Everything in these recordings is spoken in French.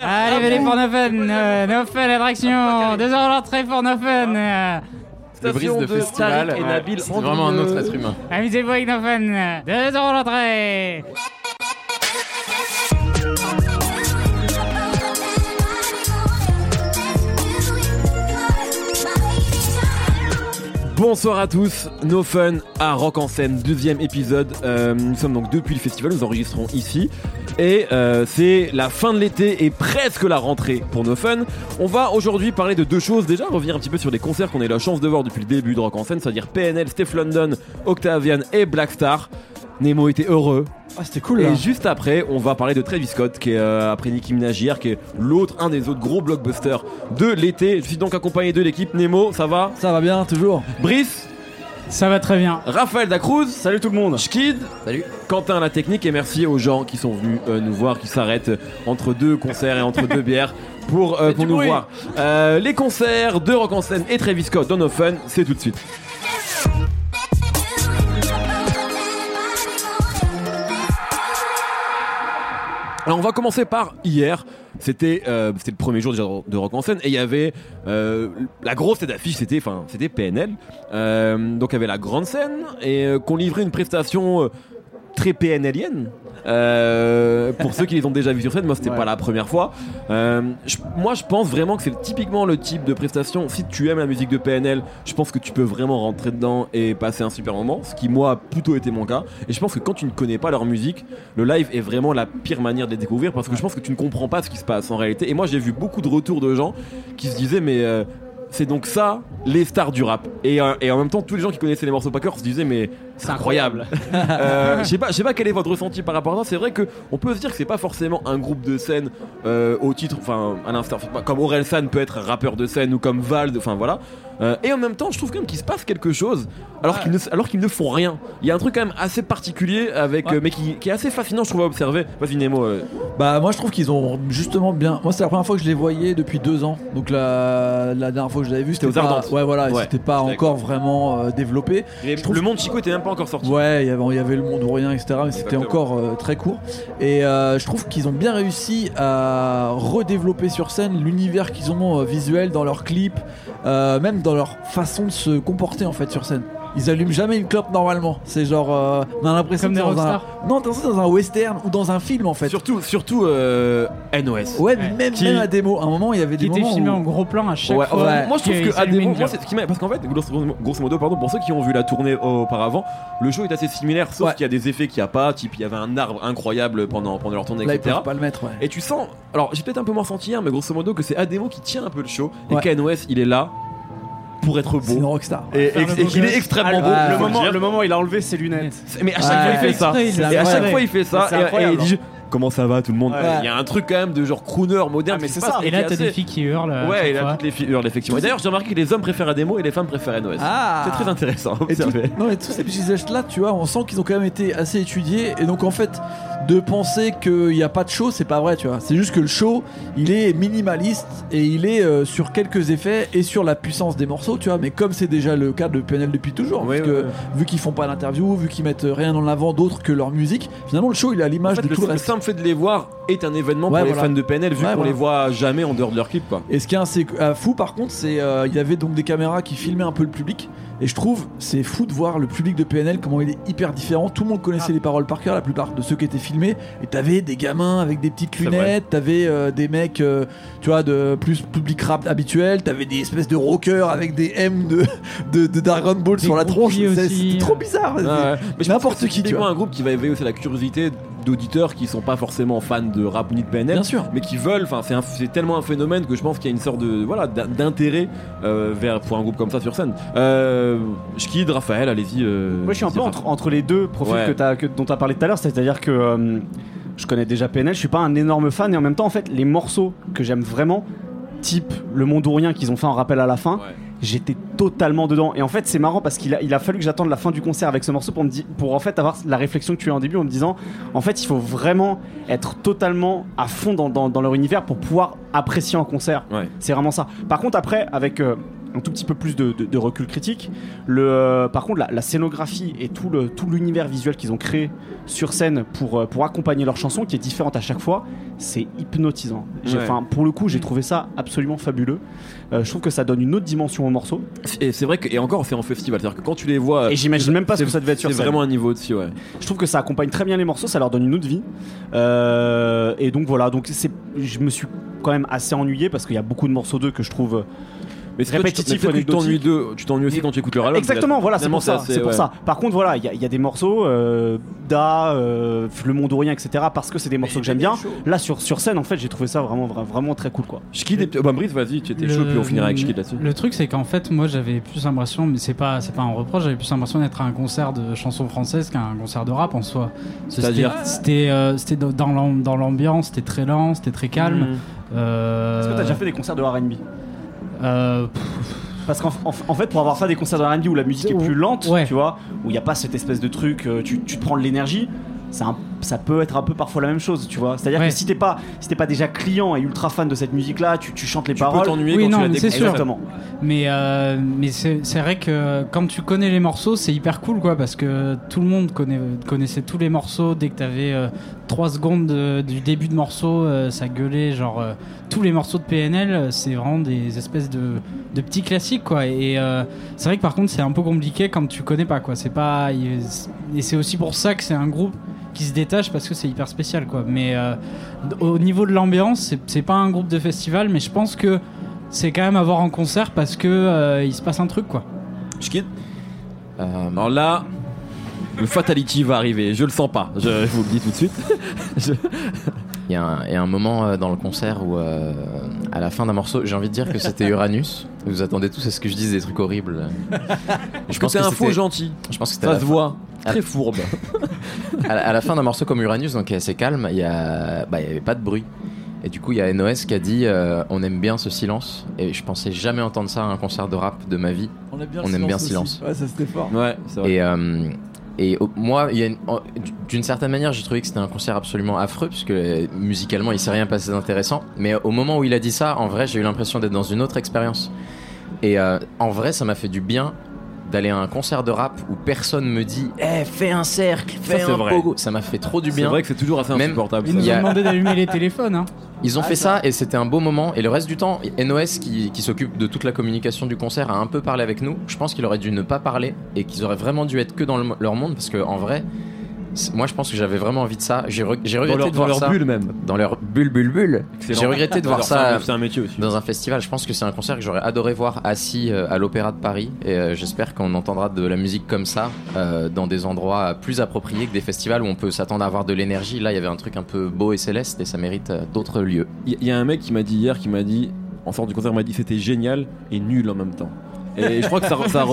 Allez, venez pour No Fun, euh, No Fun attraction, deux heures d'entrée pour No Fun. euh. Le brise de festival, et ouais, Nabil c'est vraiment un autre être humain. Amusez-vous avec No Fun, deux heures d'entrée. Bonsoir à tous, No Fun à Rock en scène, deuxième épisode. Euh, nous sommes donc depuis le festival, nous enregistrons ici. Et euh, c'est la fin de l'été et presque la rentrée pour No Fun. On va aujourd'hui parler de deux choses. Déjà, revenir un petit peu sur les concerts qu'on a eu la chance de voir depuis le début de Rock en scène, c'est-à-dire PNL, Steph London, Octavian et Blackstar. Nemo était heureux. Ah, c'était cool là. Et juste après, on va parler de Travis Scott, qui est euh, après Nicki Minaj hier, qui est l'autre, un des autres gros blockbusters de l'été. Je suis donc accompagné de l'équipe. Nemo, ça va? Ça va bien, toujours. Brice, Ça va très bien. Raphaël Dacruz, Salut tout le monde. Schkid, Salut. Quentin la technique et merci aux gens qui sont venus euh, nous voir, qui s'arrêtent entre deux concerts et entre deux bières pour, euh, pour nous bruit. voir. Euh, les concerts de Rock en scène et Travis Scott dans No Fun, c'est tout de suite. Alors on va commencer par hier. C'était euh, le premier jour de Rock en scène et il y avait euh, la grosse tête d'affiche. C'était enfin c'était PNL. Euh, donc il y avait la grande scène et euh, qu'on livrait une prestation très PNLienne. Euh, pour ceux qui les ont déjà vus sur scène, moi c'était Ouais. pas la première fois. Euh, je- moi je pense vraiment que c'est typiquement le type de prestation. Si tu aimes la musique de PNL, je pense que tu peux vraiment rentrer dedans et passer un super moment. Ce qui moi a plutôt été mon cas. Et je pense que quand tu ne connais pas leur musique, le live est vraiment la pire manière de les découvrir parce que je pense que tu ne comprends pas ce qui se passe en réalité. Et moi j'ai vu beaucoup de retours de gens qui se disaient mais euh, c'est donc ça les stars du rap. Et, euh, et en même temps tous les gens qui connaissaient les morceaux Packer se disaient mais c'est incroyable. Euh, je sais pas, je sais pas quel est votre ressenti par rapport à ça. C'est vrai que on peut se dire que c'est pas forcément un groupe de scène euh, au titre, enfin à l'instar, comme Aurel San peut être rappeur de scène ou comme Vald, enfin voilà. Euh, et en même temps, je trouve quand même qu'il se passe quelque chose alors qu'ils ne, alors qu'ils ne font rien. Il y a un truc quand même assez particulier avec, euh, mais qui, qui est assez fascinant, je trouve à observer. Vas-y Nemo. euh, Bah, moi je trouve qu'ils ont justement bien. Moi, c'est la première fois que je les voyais depuis deux ans. Donc, la, la dernière fois que je l'avais vu, C'était c'était aux pas... Ardentes. Ouais, voilà, et Ouais, c'était pas je encore vraiment euh, développé. avait- trouve- Le monde Chico était même pas encore sorti. Ouais, il y avait, il y avait le monde ou rien, etc. Mais c'était encore euh, très court. Et euh, je trouve qu'ils ont bien réussi à redévelopper sur scène l'univers qu'ils ont euh, visuel dans leurs clips, même dans leur façon de se comporter en fait sur scène. Ils allument jamais une clope normalement. C'est genre, euh, on a l'impression Comme que des c'est dans un... rockstars. Non, t'as l'impression que c'est dans un western ou dans un film en fait. Surtout, surtout euh, NOS. Ouais, mais même, Qui- même à démo. À un moment, il y avait Qui des était moments filmé où- en gros plan à chaque Ouais, fois. ouais. Moi je trouve qu'il que à une moments, c'est ce qui m'a- parce qu'en fait, grosso grosso modo, pardon, pour ceux qui ont vu la tournée auparavant, le show est assez similaire, sauf Ouais. qu'il y a des effets qu'il n'y a pas, type il y avait un arbre incroyable pendant, pendant leur tournée, Là, ils etc. peuvent pas le mettre, ouais. Et tu sens, alors j'ai peut-être un peu moins senti hier, mais grosso modo que c'est Ademo qui tient un peu le show et Ouais. qu'NOS il est là pour être C'est une beau. rockstar. Et, beau qu'il est extrêmement Ah, beau. le, moment, le moment où il a enlevé ses lunettes. Mais à chaque Ouais. fois il fait ça. Et à chaque fois il fait ça. Et, il dit Comment ça va tout le monde Ouais. Il y a un truc quand même de genre crooner moderne. Ah, mais c'est ça. et Et là, t'as des assez- filles qui hurlent. à Ouais, a fois. toutes les filles hurlent effectivement. Et d'ailleurs, j'ai remarqué que les hommes préfèrent Ademo et les femmes préfèrent NOS. Ah C'est très intéressant Et tout- non mais tous ces petits gestes là tu vois on sent qu'ils ont quand même été assez étudiés et donc en fait de penser qu'il n'y a pas de show c'est pas vrai tu vois c'est juste que le show il est minimaliste et il est euh, sur quelques effets et sur la puissance des morceaux tu vois mais comme c'est déjà le cas de PNL depuis toujours Ouais, parce ouais, que ouais. vu qu'ils font pas d'interview vu qu'ils mettent rien en avant d'autre que leur musique finalement le show il est à En l'image fait, de le, tout le le reste simple fait de les voir est un événement Ouais, pour les fans de PNL vu Ouais, qu'on voilà. les voit jamais en dehors de leur clip quoi. Et ce qui est assez euh, fou par contre, c'est euh, il y avait donc des caméras qui filmaient un peu le public. Et je trouve c'est fou de voir le public de PNL comment il est hyper différent. Tout le monde connaissait les paroles par cœur, la plupart de ceux qui étaient filmés. Et t'avais des gamins avec des petites lunettes, t'avais euh, des mecs, euh, tu vois, de plus public rap habituel, t'avais des espèces de rockers avec des M de, de, de Dragon Ball Des sur la tronche. c'est trop bizarre. Ouais, ouais. Mais N'importe qui, tu vois. un groupe qui va éveiller aussi la curiosité d'auditeurs qui sont pas forcément fans de rap ni de PNL. Bien sûr. Mais qui veulent, enfin c'est tellement un phénomène que je pense qu'il y a une sorte de voilà d'in- d'intérêt euh, vers pour un groupe comme ça sur scène. Euh, Schkid, Raphaël, allez-y. euh, Moi, je suis un peu entre, entre les deux profils Ouais. que t'as- que- dont tu as parlé tout à l'heure, c'est-à-dire que euh, je connais déjà PNL, je suis pas un énorme fan, et en même temps, en fait, les morceaux que j'aime vraiment, type Le Monde ou Rien qu'ils ont fait en rappel à la fin, Ouais. j'étais totalement dedans. Et en fait, c'est marrant parce qu'il a, il a fallu que j'attende la fin du concert avec ce morceau pour, me di- pour en fait avoir la réflexion que tu as en début en me disant, en fait, il faut vraiment être totalement à fond dans, dans- dans leur univers pour pouvoir apprécier un concert. Ouais. C'est vraiment ça. Par contre, après, avec euh, un tout petit peu plus de, de- de recul critique. Le, euh, par contre, la, la scénographie et tout le tout l'univers visuel qu'ils ont créé sur scène pour, euh, pour accompagner leur chanson, qui est différente à chaque fois, c'est hypnotisant. J'ai- Ouais. enfin, pour le coup, j'ai trouvé ça absolument fabuleux. Euh, je trouve que ça donne une autre dimension au morceau. Et c'est vrai que, et encore, c'est en festival. C'est-à-dire que quand tu les vois. Et j'imagine même pas ce que ça devait être sur C'est scène. vraiment un niveau au-dessus, ouais. Je trouve que ça accompagne très bien les morceaux, ça leur donne une autre vie. Et donc voilà, donc c'est, je me suis quand même assez ennuyé parce qu'il y a beaucoup de morceaux d'eux que je trouve Mais c'est Répétitif, tu t'ennuies d'eux. Tu t'ennuies aussi quand tu écoutes leur album. Exactement, voilà, c'est pour ça. assez- C'est pour ouais. ça. Par contre, voilà, il y, a- il y a des morceaux, euh, Da, euh, Le Monde ou Rien, etc. Parce que c'est des morceaux que j'aime bien. Là, sur, sur scène, en fait, j'ai trouvé ça vraiment, vra- vraiment très cool, quoi. Et. Oh, bah, Brice, vas-y, tu étais Le- chaud, puis on finira avec Schkid là-dessus. Le truc, c'est qu'en fait, moi, j'avais plus l'impression, mais c'est pas, c'est pas un reproche, j'avais plus l'impression d'être à un concert de chansons françaises qu'à un concert de rap en soi. C'est-à-dire C'était, euh, c'était dans- dans l'am- dans l'ambiance, c'était très lent, c'était très calme. Euh, Est-ce que t'as déjà fait des concerts de R&B euh, Parce qu'en en, en fait, pour avoir fait des concerts de R&B où la musique est plus lente, Ouais. tu vois, où il n'y a pas cette espèce de truc, euh, tu, tu te prends de l'énergie, c'est un- ça peut être un peu parfois la même chose, tu vois. C'est-à-dire Ouais. que si t'es pas, si t'es pas déjà client et ultra fan de cette musique-là, tu, tu chantes les Tu peux paroles. t'ennuyer Oui, quand non, tu la c'est sûr. Exactement. Mais, euh, mais c'est c'est vrai que quand tu connais les morceaux, c'est hyper cool quoi, parce que tout le monde connaît, connaissait tous les morceaux. Dès que t'avais 3 secondes de- du début de morceau, euh, ça gueulait. Genre, euh, tous les morceaux de PNL, euh, c'est vraiment des espèces de, de petits classiques quoi. Et euh, c'est vrai que par contre, c'est un peu compliqué quand tu connais pas quoi. C'est pas. Et c'est aussi pour ça que c'est un groupe qui se détache parce que c'est hyper spécial quoi. Mais euh, au niveau de l'ambiance, c'est- pas un groupe de festival, mais je pense que c'est quand même à voir en concert parce que euh, il se passe un truc quoi. Schkid Euh, Alors là, le Fatality va arriver, je le sens pas, je, je vous le dis tout de suite. Je- Il y, a un- il y a un moment euh, dans le concert où, euh, à la fin d'un morceau, j'ai envie de dire que c'était Uranus. Vous attendez tous à ce que je dise des trucs horribles. Je pense que c'est un faux gentil, Je pense que ça la se voit. Très fourbe. à, la- à la fin d'un morceau comme Uranus, donc qui est assez calme, il y a, bah, il y avait pas de bruit. Et du coup, il y a NOS qui a dit euh, on aime bien ce silence. Et je pensais jamais entendre ça à un concert de rap de ma vie. On aime bien, On aime bien silence. Ouais, ça c'était fort. Ouais, c'est vrai. Et, euh, et moi, il y a une- en- d'une certaine manière, j'ai trouvé que c'était un concert absolument affreux, puisque euh, musicalement, il s'est rien passé d'intéressant. Mais au moment où il a dit ça, en vrai, j'ai eu l'impression d'être dans une autre expérience. Et euh, en vrai, ça m'a fait du bien d'aller à un concert de rap où personne me dit Eh, fais un cercle, fais c'est un vrai. pogo. Ça m'a fait trop du C'est bien. vrai que c'est toujours assez Même- insupportable. Ils nous ont demandé d'allumer les téléphones. Hein. Ils ont fait ça et c'était un beau moment. Et le reste du temps, NOS qui, qui s'occupe de toute la communication du concert a un peu parlé avec nous. Je pense qu'il aurait dû ne pas parler et qu'ils auraient vraiment dû être que dans le- leur monde parce que en vrai, c'est- moi je pense que j'avais vraiment envie de ça. J'ai re- j'ai Dans regretté leur, de dans voir leur ça bulle même. dans leur bulle bulle bulle. J'ai regretté de voir ça C'est un métier aussi. dans un festival. Je pense que c'est un concert que j'aurais adoré voir assis euh, à l'Opéra de Paris et euh, j'espère qu'on entendra de la musique comme ça euh, dans des endroits plus appropriés que des festivals où on peut s'attendre à avoir de l'énergie. Là, il y avait un truc un peu beau et céleste et ça mérite d'autres lieux. Il y, a un mec qui m'a dit hier, qui m'a dit, en sortant du concert, m'a dit c'était génial et nul en même temps. Et je crois que ça, ça, ça,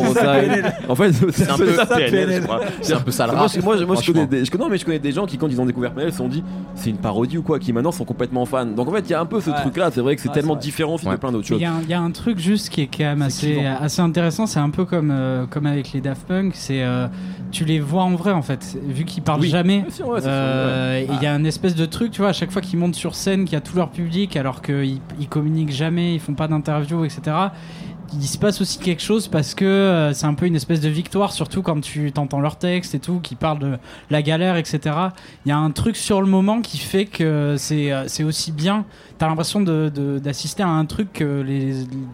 en fait, c'est un peu ça, ça, PNL, PNL. je crois. C'est un peu ça le Moi, rap, je, moi, je- moi, je connais des, je connais, non, mais je connais des gens qui, quand ils ont découvert PNL, se sont dit c'est une parodie ou quoi, qui maintenant sont complètement fans. Donc en fait, il y a un peu ce Ouais. truc-là. C'est vrai que c'est Ouais, tellement c'est vrai. différent aussi de Ouais. plein d'autres Il choses. y, a un- il y a un truc juste qui est quand même assez, clivant. assez intéressant. C'est un peu comme, euh, comme avec les Daft Punk. C'est euh, tu les vois en vrai en fait, vu qu'ils parlent Oui. jamais. Ouais, c'est Euh, et Il y a une espèce de truc, tu vois, à chaque fois qu'ils montent sur scène, qu'il y a tout leur public, alors qu'ils ils communiquent jamais, ils font pas d'interviews, etc. Il se passe aussi quelque chose parce que euh, c'est un peu une espèce de victoire, surtout quand tu t'entends leurs textes et tout, qui parlent de la galère, etc. Il y a un truc sur le moment qui fait que c'est euh, c'est aussi bien. T'as l'impression d'assister à un truc que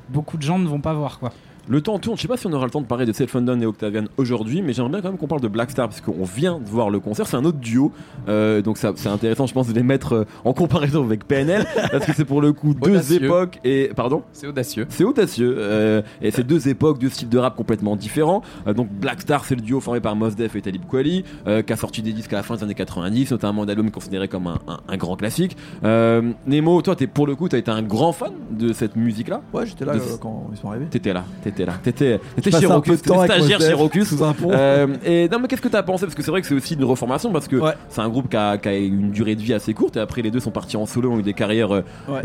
beaucoup de gens ne vont pas voir, quoi. Le temps tourne, je sais pas si on aura le temps de parler de Self Undone et Octavian aujourd'hui, mais j'aimerais bien quand même qu'on parle de Black Star parce qu'on vient de voir le concert, c'est un autre duo, euh, donc ça- c'est intéressant je pense de les mettre euh, en comparaison avec PNL parce que c'est pour le coup deux Audacieux. époques et pardon? C'est audacieux. c'est audacieux euh, et c'est deux époques, deux styles de rap complètement différents. Euh, donc Black Star c'est le duo formé par Mos Def et Talib Kweli euh, qui a sorti des disques à la fin des années 90, notamment d'albums considérés comme un, un- un grand classique. Euh, Nemo, toi t'es pour le coup t'as été un grand fan de cette musique là. Ouais, j'étais là De- quand ils sont arrivés. T'étais là, t'étais là, t'étais, t'étais chez Rocus, temps t'étais avec stagiaire chez Rocus. sous un pont. Euh, et non mais qu'est-ce que t'as pensé? Parce que c'est vrai que c'est aussi une reformation parce que Ouais. c'est un groupe qui a, qui a une durée de vie assez courte et après les deux sont partis en solo ont eu des carrières euh, Ouais.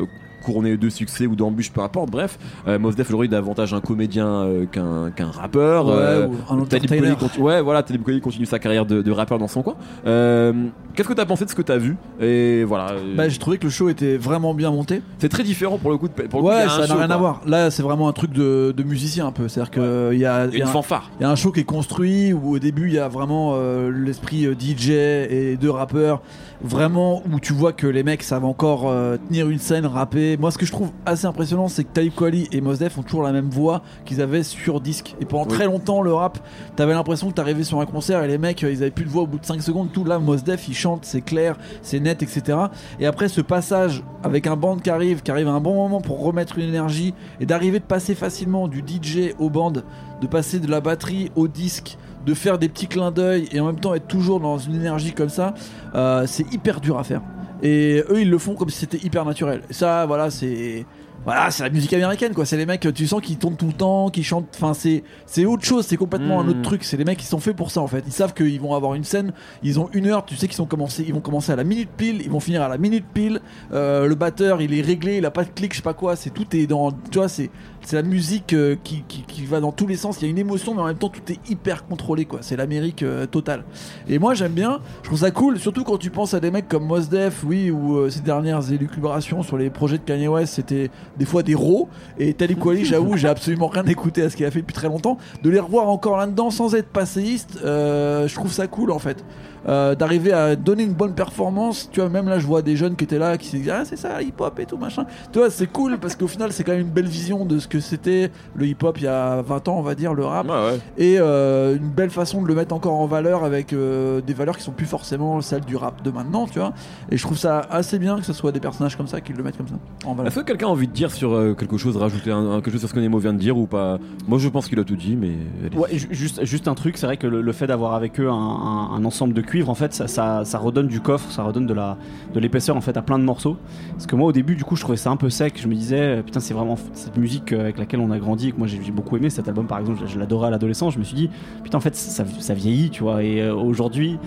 Couronné de succès ou d'embûches, peu importe. Bref, euh, Mos Def aujourd'hui davantage un comédien euh, qu'un qu'un rappeur. Ouais, Euh, ou un Talib entertainer. Kweli continue, ouais, voilà, Talib Kweli continue sa carrière de, de rappeur dans son coin. Euh, Qu'est-ce que t'as pensé de ce que t'as vu? Et voilà, Bah, j'ai trouvé que le show était vraiment bien monté. c'est très différent pour le coup. De, pour le Ouais, ça n'a rien quoi. à voir. Là, c'est vraiment un truc de, de musicien un peu. C'est-à-dire qu'il y a, Il y y a a une un- fanfare. il y a un show qui est construit où au début il y a vraiment euh, l'esprit DJ et deux rappeurs, vraiment où tu vois que les mecs savent encore euh, tenir une scène, rapper. Moi, ce que je trouve assez impressionnant, c'est que Talib Kweli et Mos Def ont toujours la même voix qu'ils avaient sur disque. Et pendant Oui. très longtemps, le rap, t'avais l'impression que t'arrivais sur un concert et les mecs, euh, ils avaient plus de voix au bout de 5 secondes. Tout là, Mos Def, il chante, c'est clair, c'est net, etc. Et après, ce passage avec un band qui arrive, qui arrive à un bon moment pour remettre une énergie et d'arriver de passer facilement du DJ au band, de passer de la batterie au disque, de faire des petits clins d'œil et en même temps être toujours dans une énergie comme ça, euh, c'est hyper dur à faire. Et eux, ils le font comme si c'était hyper naturel. Et ça, voilà, c'est. Voilà, c'est la musique américaine, quoi. C'est les mecs, tu sens qu'ils tournent tout le temps, qu'ils chantent. Enfin, c'est c'est autre chose, c'est complètement un autre truc. C'est les mecs qui sont faits pour ça, en fait. Ils savent qu'ils vont avoir une scène, ils ont une heure, tu sais qu'ils sont commencés, ils vont commencer à la minute pile, ils vont finir à la minute pile. Euh, le batteur, il est réglé, il a pas de clic, je sais pas quoi. C'est tout est dans. Tu vois, c'est c'est la musique euh, qui, qui, qui va dans tous les sens. Il y a une émotion, mais en même temps, tout est hyper contrôlé, quoi. C'est l'Amérique euh, totale. Et moi, j'aime bien. Je trouve ça cool, surtout quand tu penses à des mecs comme Mos Def, oui, ou ces dernières élucubrations sur les projets de Kanye West, c'était des fois des rots. Et Talib Kweli, j'avoue, j'ai absolument rien écouté à ce qu'il a fait depuis très longtemps. De les revoir encore là-dedans sans être passéiste, euh, je trouve ça cool en fait. Euh, d'arriver à donner une bonne performance, tu vois, même là je vois des jeunes qui étaient là qui se disent ah c'est ça hip-hop et tout machin. Tu vois, c'est cool parce qu'au final c'est quand même une belle vision de ce que c'était le hip-hop il y a 20 ans, on va dire, le rap ouais. et euh, une belle façon de le mettre encore en valeur avec euh, des valeurs qui sont plus forcément celles du rap de maintenant, tu vois. Et je trouve ça assez bien que ce soit des personnages comme ça qui le mettent comme ça en valeur. Est-ce que quelqu'un a envie de dire sur euh, quelque chose, rajouter quelque chose sur ce que Nemo vient de dire ou pas? Moi je pense qu'il a tout dit, mais. Ouais, ju- juste, juste un truc, c'est vrai que le, fait d'avoir avec eux un, ensemble de cuivre, en fait, ça, ça, redonne du coffre, ça redonne de la de l'épaisseur en fait à plein de morceaux. Parce que moi, au début, du coup, je trouvais ça un peu sec. Je me disais, euh, putain, c'est vraiment cette musique euh, avec laquelle on a grandi, et que moi j'ai beaucoup aimé cet album, par exemple, je, l'adorais à l'adolescence. Je me suis dit, putain, en fait, ça, ça vieillit, tu vois. Et aujourd'hui.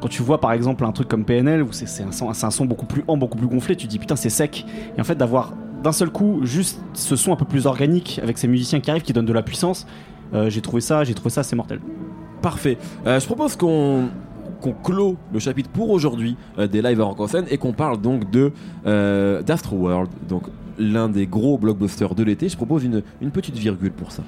Quand tu vois par exemple un truc comme PNL où c'est un, un son beaucoup plus ample, beaucoup plus gonflé, tu te dis putain c'est sec. Et en fait d'avoir d'un seul coup juste ce son un peu plus organique avec ces musiciens qui arrivent, qui donnent de la puissance, euh, j'ai trouvé ça, j'ai trouvé ça assez mortel. Parfait. Euh, je propose qu'on qu'on clôt le chapitre pour aujourd'hui euh, des lives à rock en scène et qu'on parle donc de euh, d'Astro World, donc l'un des gros blockbusters de l'été. Je propose une, une petite virgule pour ça.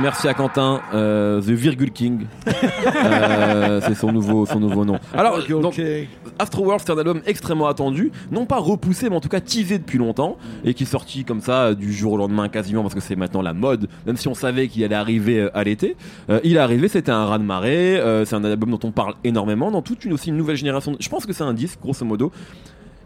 Merci à Quentin, euh, The Virgule King. Euh, c'est son nouveau, son nouveau nom. Alors, donc, Astro World, c'est un album extrêmement attendu, non pas repoussé, mais en tout cas teasé depuis longtemps, et qui est sorti comme ça euh, du jour au lendemain quasiment, parce que c'est maintenant la mode, même si on savait qu'il allait arriver à l'été. Euh, il est arrivé, c'était un raz de marée, euh, c'est un album dont on parle énormément, dans toute une aussi une nouvelle génération. Je pense que c'est un disque, grosso modo,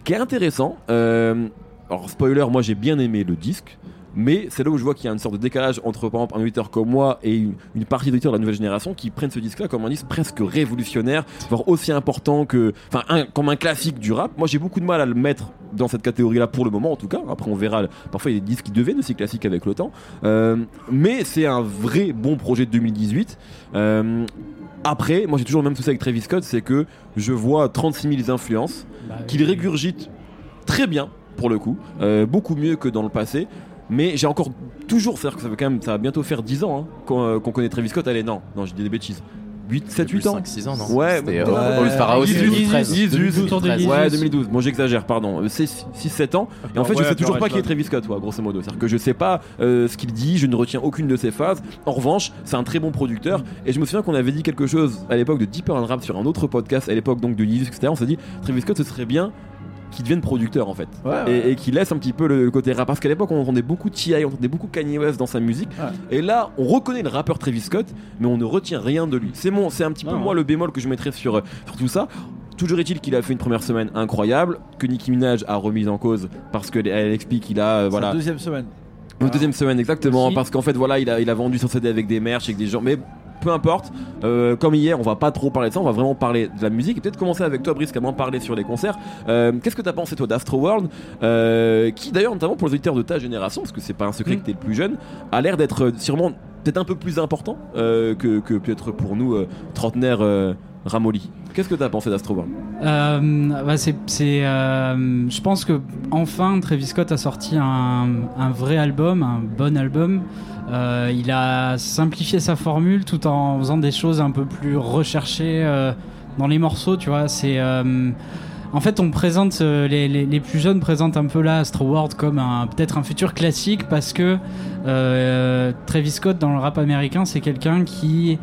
qui est intéressant. Alors, spoiler, moi j'ai bien aimé le disque. Mais c'est là où je vois qu'il y a une sorte de décalage entre par exemple un auditeur comme moi et une, une partie d'auditeurs de la nouvelle génération qui prennent ce disque-là comme un disque presque révolutionnaire, voire aussi important que, enfin, un- comme un classique du rap. Moi, j'ai beaucoup de mal à le mettre dans cette catégorie-là pour le moment, en tout cas. Après, on verra. Parfois, il y a des disques qui deviennent aussi classiques avec le temps. Euh, mais c'est un vrai bon projet de 2018. Euh, après, moi, j'ai toujours le même souci avec Travis Scott, c'est que je vois 36 000 influences Bah, qu'il régurgite très bien pour le coup, euh, beaucoup mieux que dans le passé. Mais j'ai encore toujours, c'est-à-dire que ça va quand même, ça va bientôt faire 10 ans hein, qu'on euh, qu'on connaît Travis Scott. Allez, non, non, j'ai dit des bêtises. 8, 7, 8 ans 5, 6 ans, non Ouais, C'était, Pharaoh, c'était 18, 2013. 18, Autour de 2013. Ouais, 18. 2012. Bon, j'exagère, pardon. C'est 6-7 ans. Et en fait, je Ouais, sais toujours pas qui est Travis Scott, ouais, grosso modo. C'est-à-dire que je sais pas euh, ce qu'il dit, je ne retiens aucune de ses phases. En revanche, c'est un très bon producteur. Et je me souviens qu'on avait dit quelque chose à l'époque de Deeper and Rap sur un autre podcast, à l'époque donc de Yeezus, etc. On s'est dit, Travis Scott, ce serait bien qu'il devienne producteur en fait Ouais, ouais. et, et qu'il laisse un petit peu le, le côté rap parce qu'à l'époque on entendait beaucoup T.I. on entendait beaucoup Kanye West dans sa musique Ouais. et là on reconnaît le rappeur Travis Scott mais on ne retient rien de lui c'est mon c'est un petit peu moi le bémol que je mettrais sur, euh, sur tout ça Toujours est-il qu'il a fait une première semaine incroyable, que Nicki Minaj a remise en cause parce qu'elle elle explique qu'il a euh, Voilà. deuxième semaine. une deuxième semaine exactement Aussi. parce qu'en fait voilà il a, il a vendu son CD avec des merch avec des gens mais peu importe Euh, comme hier on va pas trop parler de ça on va vraiment parler de la musique et peut-être commencer avec toi Brice qui a moins parlé sur les concerts Euh, qu'est-ce que t'as pensé toi d'Astro World euh, qui d'ailleurs notamment pour les auditeurs de ta génération parce que c'est pas un secret Mm. que t'es le plus jeune a l'air d'être sûrement peut-être un peu plus important que, que peut-être pour nous trentenaires ramolli. Qu'est-ce que t'as pensé d'Astro World? Euh, bah, c'est, euh, je pense que enfin Travis Scott a sorti un, vrai album, un bon album. Euh, il a simplifié sa formule tout en faisant des choses un peu plus recherchées euh, dans les morceaux, tu vois. C'est en fait, on présente les, plus jeunes présentent un peu là Astro World comme peut-être un futur classique parce que euh, Travis Scott dans le rap américain, c'est quelqu'un qui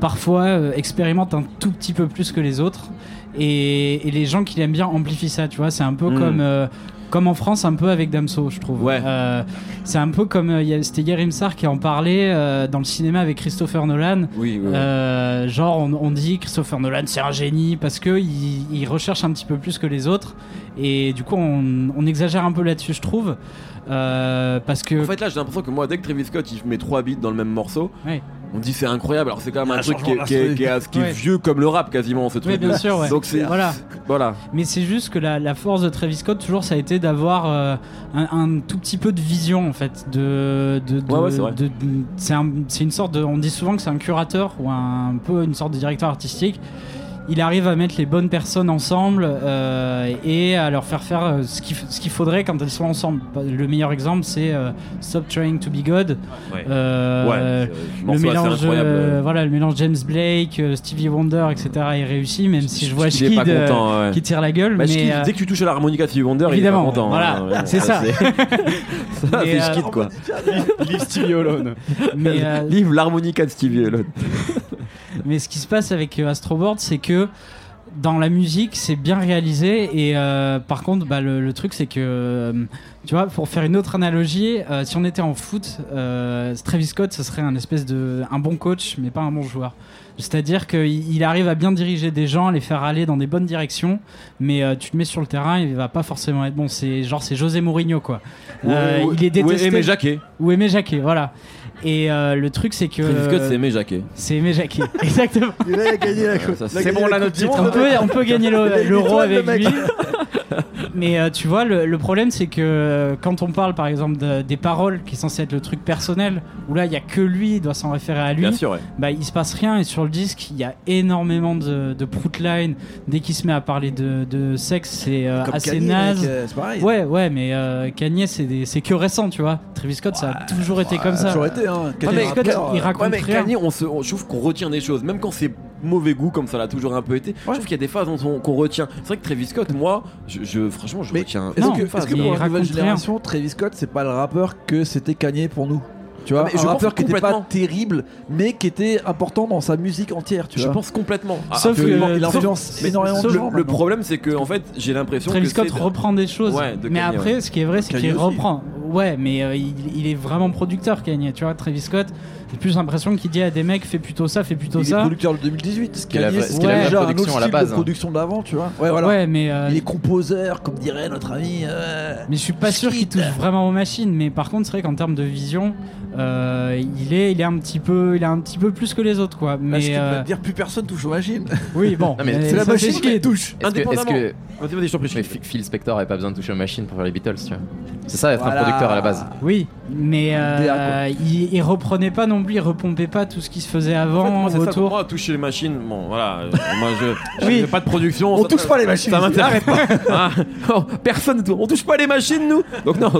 parfois euh, expérimente un tout petit peu plus que les autres et, et les gens qui l'aiment bien amplifient ça, tu vois. C'est un peu Mm. comme euh, comme en France, un peu avec Damso, je trouve. Ouais. Euh, c'est un peu comme euh, il y a- c'était Yerim Sar qui en parlait euh, dans le cinéma avec Christopher Nolan. Oui, oui. oui. Euh, genre, on, on dit Christopher Nolan, c'est un génie parce que il, il recherche un petit peu plus que les autres. Et du coup, on, on exagère un peu là-dessus, je trouve. Euh, parce que. En fait, là, j'ai l'impression que moi, dès que Travis Scott il met 3 beats dans le même morceau, Ouais. On dit c'est incroyable. Alors, c'est quand même un truc qui est, changement qui est- qui est- qui est Ouais. vieux comme le rap quasiment, ce Oui, truc. bien sûr, ouais. Donc, c'est. Voilà. Voilà. Mais c'est juste que la, la force de Travis Scott, toujours, ça a été d'avoir euh, un, un tout petit peu de vision, en fait. De, de, de- Ouais, ouais, c'est de- un- une sorte de. On dit souvent que c'est un curateur ou un, un peu une sorte de directeur artistique. Il arrive à mettre les bonnes personnes ensemble euh, et à leur faire faire euh, ce qu'il qu'il faudrait quand elles sont ensemble. Le meilleur exemple, c'est euh, Stop Trying to Be God. Ouais. Euh, le mélange, euh, voilà, le mélange James Blake, euh, Stevie Wonder, etc. est réussi, même si je vois Schkid euh, ouais. qui tire la gueule. Bah, mais, Schkid, euh, dès que tu touches à l'harmonica de Stevie Wonder, évidemment, il est pas content. voilà, hein, ouais, c'est ça. c'est- euh, Schkid, quoi. Leave Stevie alone. mais, Livre l'harmonica de Stevie Allen. mais ce qui se passe avec euh, Astro World, c'est que dans la musique, c'est bien réalisé. Et euh, par contre, bah, le, le truc, c'est que, euh, tu vois, pour faire une autre analogie, euh, si on était en foot, Travis Scott, ce serait un espèce de un bon coach, mais pas un bon joueur. C'est-à-dire qu'il il arrive à bien diriger des gens, à les faire aller dans des bonnes directions, mais euh, tu le mets sur le terrain, il va pas forcément être bon. C'est genre c'est José Mourinho quoi. Euh, Ouais, il est détesté. Ouais, Aimé Jacquet. Ou Aimé Jacquet, voilà. Et euh, le truc c'est que Travis Scott, c'est Aimé Jacquet. c'est Aimé Jacquet, exactement. Il a gagné la coupe. ça, Il a c'est bon, la là, notre Monde, On peut, on peut gagner l'euro avec lui. Mais euh, tu vois, le, le problème, c'est que euh, quand on parle, par exemple, de- des paroles, qui est censé être le truc personnel, où là, il y a que lui, il doit s'en référer à lui, Bien sûr, ouais. bah, il se passe rien. Et sur le disque, il y a énormément de, de proutline. Dès qu'il se met à parler de, de sexe, c'est euh, Comme assez Kanye, naze. mec, euh, C'est pareil. Ouais, ouais, mais euh, Kanye, c'est des- c'est que récent, tu vois. Travis Scott, ça a toujours été comme Ça toujours été, hein. Kanye, mais Scott, rappeur, il raconte Ouais, mais rien. Kanye, on se, on- je trouve qu'on retient des choses, même quand c'est mauvais goût, comme ça l'a toujours un peu été. Je trouve qu'il y a des phases qu'on retient. C'est vrai que Travis Scott, moi, je, je- franchement, je Mais retiens. Est-ce Non, que, est-ce que pour la nouvelle rien. génération, Travis Scott, c'est pas le rappeur que c'était Kanye pour nous? Tu vois, Ah, mais un je rappeur qui était pas complètement. terrible, mais qui était important dans sa musique entière, tu je vois. pense complètement. Ah, Sauf que- il influence Mais énormément de le, gens. le problème, c'est que en fait, j'ai l'impression Travis que Scott c'est- reprend des choses. Ouais, de mais Kanye, après, ouais. ce qui est vrai, c'est qu'il reprend. Ouais, mais euh, il, il est vraiment producteur, Kanye. Tu vois, Travis Scott, j'ai plus l'impression qu'il dit à des mecs, fais plutôt ça, fais plutôt il est ça. producteur de 2018. Ce qui est la vraie- est un production à la base, de hein. production d'avant, tu vois. Ouais, voilà. Ouais, mais. euh, Il est composeur, comme dirait notre ami. euh, Mais je suis pas sûr qu'il touche vraiment aux machines. Mais par contre, c'est vrai qu'en termes de vision, euh, il est, il est un petit peu, il est un petit peu plus que les autres, quoi. Mais qui euh, veut dire plus personne touche aux machines. oui, bon. C'est la ça, machine qui est- touche. Est-ce que, que Phil Spector avait pas besoin de toucher aux machines pour faire les Beatles, tu vois C'est ça, être Voilà. un producteur à la base. Oui, mais euh, il, il reprenait pas non plus, il repompait pas tout ce qui se faisait En avant, fait, ça, pour autour. moi, toucher les machines, bon, voilà. euh, moi, je. Oui. pas de production. On ça- touche pas les machines. Ça m'intéresse pas. Ah, oh, personne, on touche pas les machines, nous. Donc non,